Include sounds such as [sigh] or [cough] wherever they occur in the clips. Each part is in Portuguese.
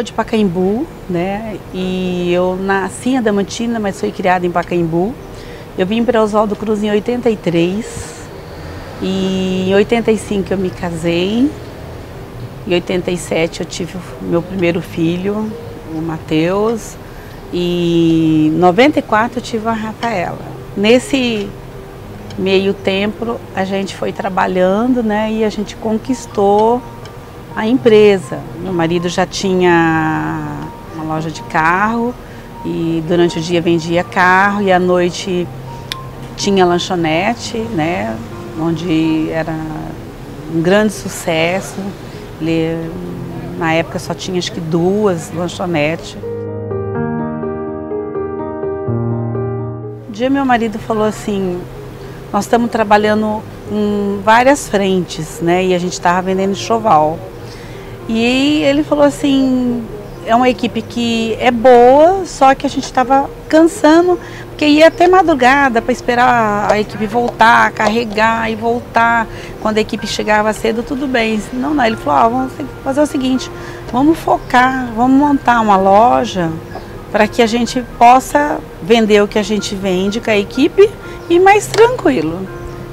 sou de Pacaembu, né? E eu nasci em Adamantina, mas fui criada em Pacaembu. Eu vim para Oswaldo Cruz em 83. E em 85 eu me casei. Em 87 eu tive meu primeiro filho, o Matheus. E em 94 eu tive a Rafaela. Nesse meio tempo a gente foi trabalhando, né? E a gente conquistou a empresa. Meu marido já tinha uma loja de carro e durante o dia vendia carro e à noite tinha lanchonete, né? Onde era um grande sucesso. Ele, na época só tinha acho que duas lanchonetes. Um dia meu marido falou assim, nós estamos trabalhando em várias frentes, né? E a gente estava vendendo choval. E ele falou assim, é uma equipe que é boa, só que a gente estava cansando, porque ia até madrugada para esperar a equipe voltar, carregar e voltar. Quando a equipe chegava cedo, tudo bem. Não, não. Ele falou, ah, vamos fazer o seguinte, vamos focar, vamos montar uma loja para que a gente possa vender o que a gente vende com a equipe e mais tranquilo.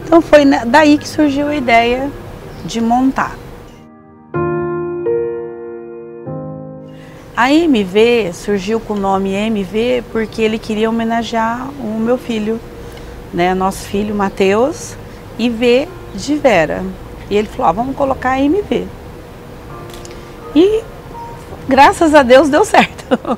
Então foi daí que surgiu a ideia de montar. A MV surgiu com o nome MV porque ele queria homenagear o meu filho, né, nosso filho Matheus, e V de Vera. E ele falou: ah, vamos colocar MV. E graças a Deus deu certo. [laughs]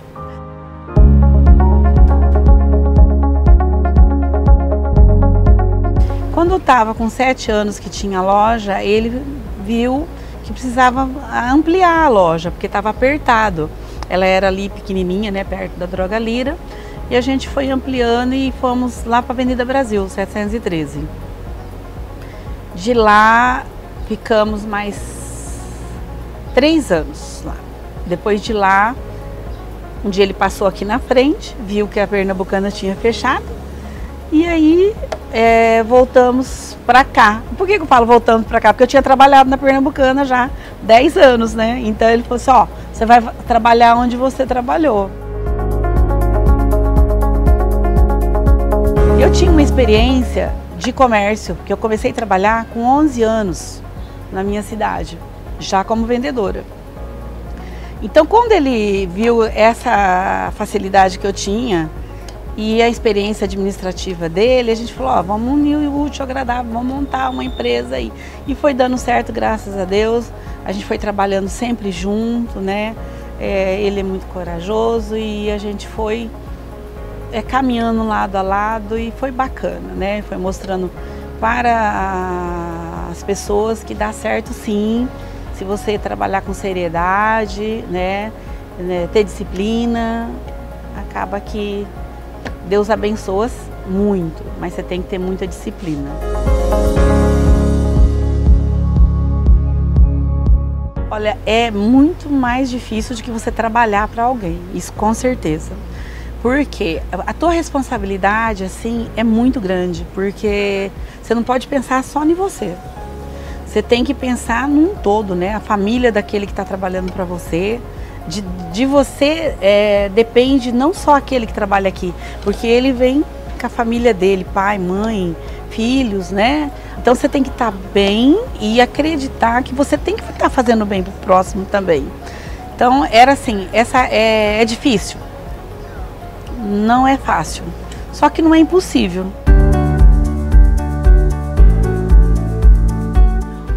Quando estava com sete anos que tinha loja, ele viu que precisava ampliar a loja, porque estava apertado. Ela era ali pequenininha, né, perto da Droga Lira. E a gente foi ampliando e fomos lá para a Avenida Brasil, 713. De lá ficamos mais três anos lá. Depois de lá, um dia ele passou aqui na frente, viu que a Pernambucana tinha fechado. E aí é, voltamos para cá. Por que, que eu falo voltando para cá? Porque eu tinha trabalhado na Pernambucana já 10 anos, né? Então ele falou assim, ó, você vai trabalhar onde você trabalhou. Eu tinha uma experiência de comércio, que eu comecei a trabalhar com 11 anos na minha cidade, já como vendedora. Então, quando ele viu essa facilidade que eu tinha e a experiência administrativa dele, a gente falou, ó, vamos unir o útil agradável, vamos montar uma empresa aí. E foi dando certo, graças a Deus. A gente foi trabalhando sempre junto, né? É, ele é muito corajoso e a gente foi é, caminhando lado a lado e foi bacana, né? Foi mostrando para as pessoas que dá certo sim, se você trabalhar com seriedade, né? né ter disciplina, acaba que Deus abençoa muito, mas você tem que ter muita disciplina. Olha, é muito mais difícil do que você trabalhar para alguém, isso com certeza. Porque a tua responsabilidade, assim, é muito grande, porque você não pode pensar só em você. Você tem que pensar num todo, né? A família daquele que está trabalhando para você, de, de você é, depende não só aquele que trabalha aqui, porque ele vem com a família dele, pai, mãe, filhos, né? Então você tem que estar tá bem e acreditar que você tem que estar tá fazendo bem para o próximo também. Então era assim, essa é, é difícil, não é fácil, só que não é impossível.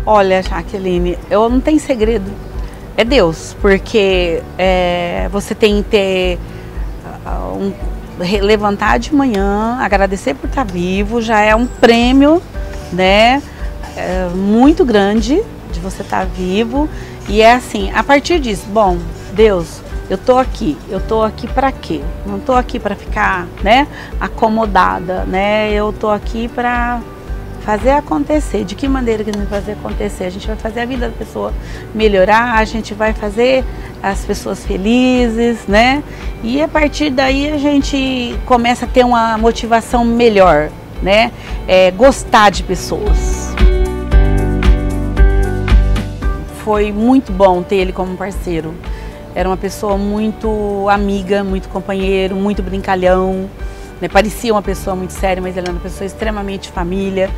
Olha, Jaqueline, eu não tenho segredo é Deus, porque é, você tem que ter uh, um, levantar de manhã, agradecer por estar vivo, já é um prêmio, né, é, muito grande de você estar vivo. E é assim, a partir disso, bom, Deus, eu tô aqui, eu tô aqui para quê? Não tô aqui para ficar, né, acomodada, né? Eu tô aqui para fazer acontecer. De que maneira que a gente vai fazer acontecer? A gente vai fazer a vida da pessoa melhorar, a gente vai fazer as pessoas felizes, né? E a partir daí a gente começa a ter uma motivação melhor, né? É, gostar de pessoas. Foi muito bom ter ele como parceiro. era uma pessoa muito amiga, muito companheiro, muito brincalhão. Né? Parecia uma pessoa muito séria, mas ele era uma pessoa extremamente família.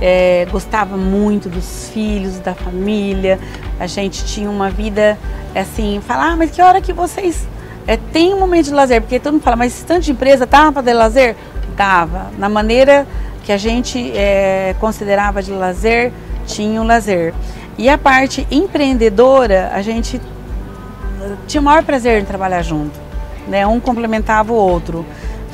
É, gostava muito dos filhos, da família. A gente tinha uma vida assim, falar, ah, mas que hora que vocês é, tem um momento de lazer? Porque todo mundo fala, mas esse tanto de empresa tava para ter lazer? Dava. Na maneira que a gente é, considerava de lazer, tinha o lazer. E a parte empreendedora, a gente tinha o maior prazer em trabalhar junto. Né? Um complementava o outro.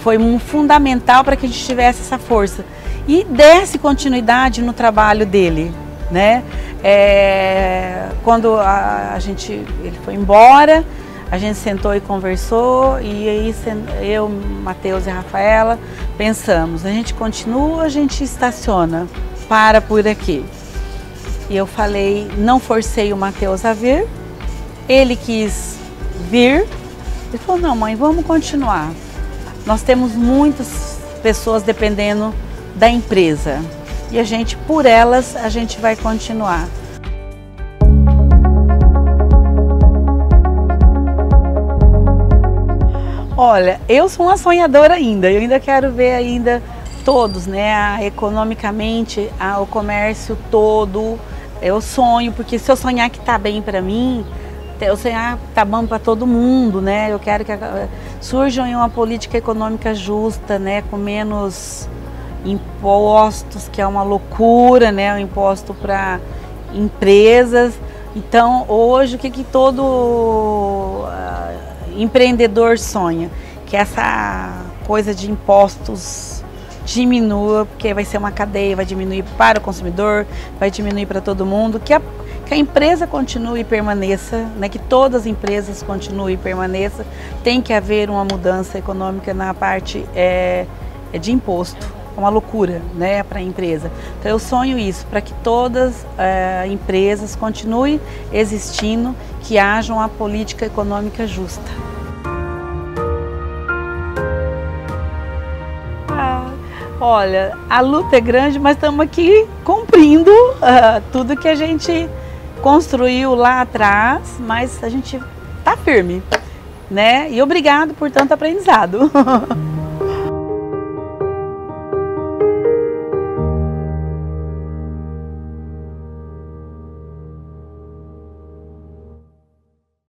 Foi um fundamental para que a gente tivesse essa força e desse continuidade no trabalho dele. Né? É, quando a, a, gente ele foi embora, a gente sentou e conversou e aí eu, Matheus e Rafaela pensamos, a gente continua, a gente estaciona, para por aqui. E eu falei, não forcei o Matheus a vir, ele quis vir. Ele falou: não, mãe, vamos continuar. Nós temos muitas pessoas dependendo da empresa e a gente, por elas, a gente vai continuar. Olha, eu sou uma sonhadora ainda, eu ainda quero ver ainda todos, né, economicamente, a, o comércio todo, eu sonho, porque se eu sonhar que está bem para mim, eu sonhar tá bom para todo mundo, né? Eu quero que surja uma política econômica justa, né? Com menos impostos, que é uma loucura, né? O imposto para empresas. Então, hoje, o que, que todo uh, empreendedor sonha? Que essa coisa de impostos diminua, porque vai ser uma cadeia, vai diminuir para o consumidor, vai diminuir para todo mundo, que a, que a empresa continue e permaneça, né, que todas as empresas continuem e permaneçam, tem que haver uma mudança econômica na parte é, de imposto. É uma loucura né, para a empresa. Então eu sonho isso, para que todas as é, empresas continuem existindo, que haja uma política econômica justa. Olha, a luta é grande, mas estamos aqui cumprindo uh, tudo que a gente construiu lá atrás, mas a gente está firme, né? E obrigado por tanto aprendizado. [laughs]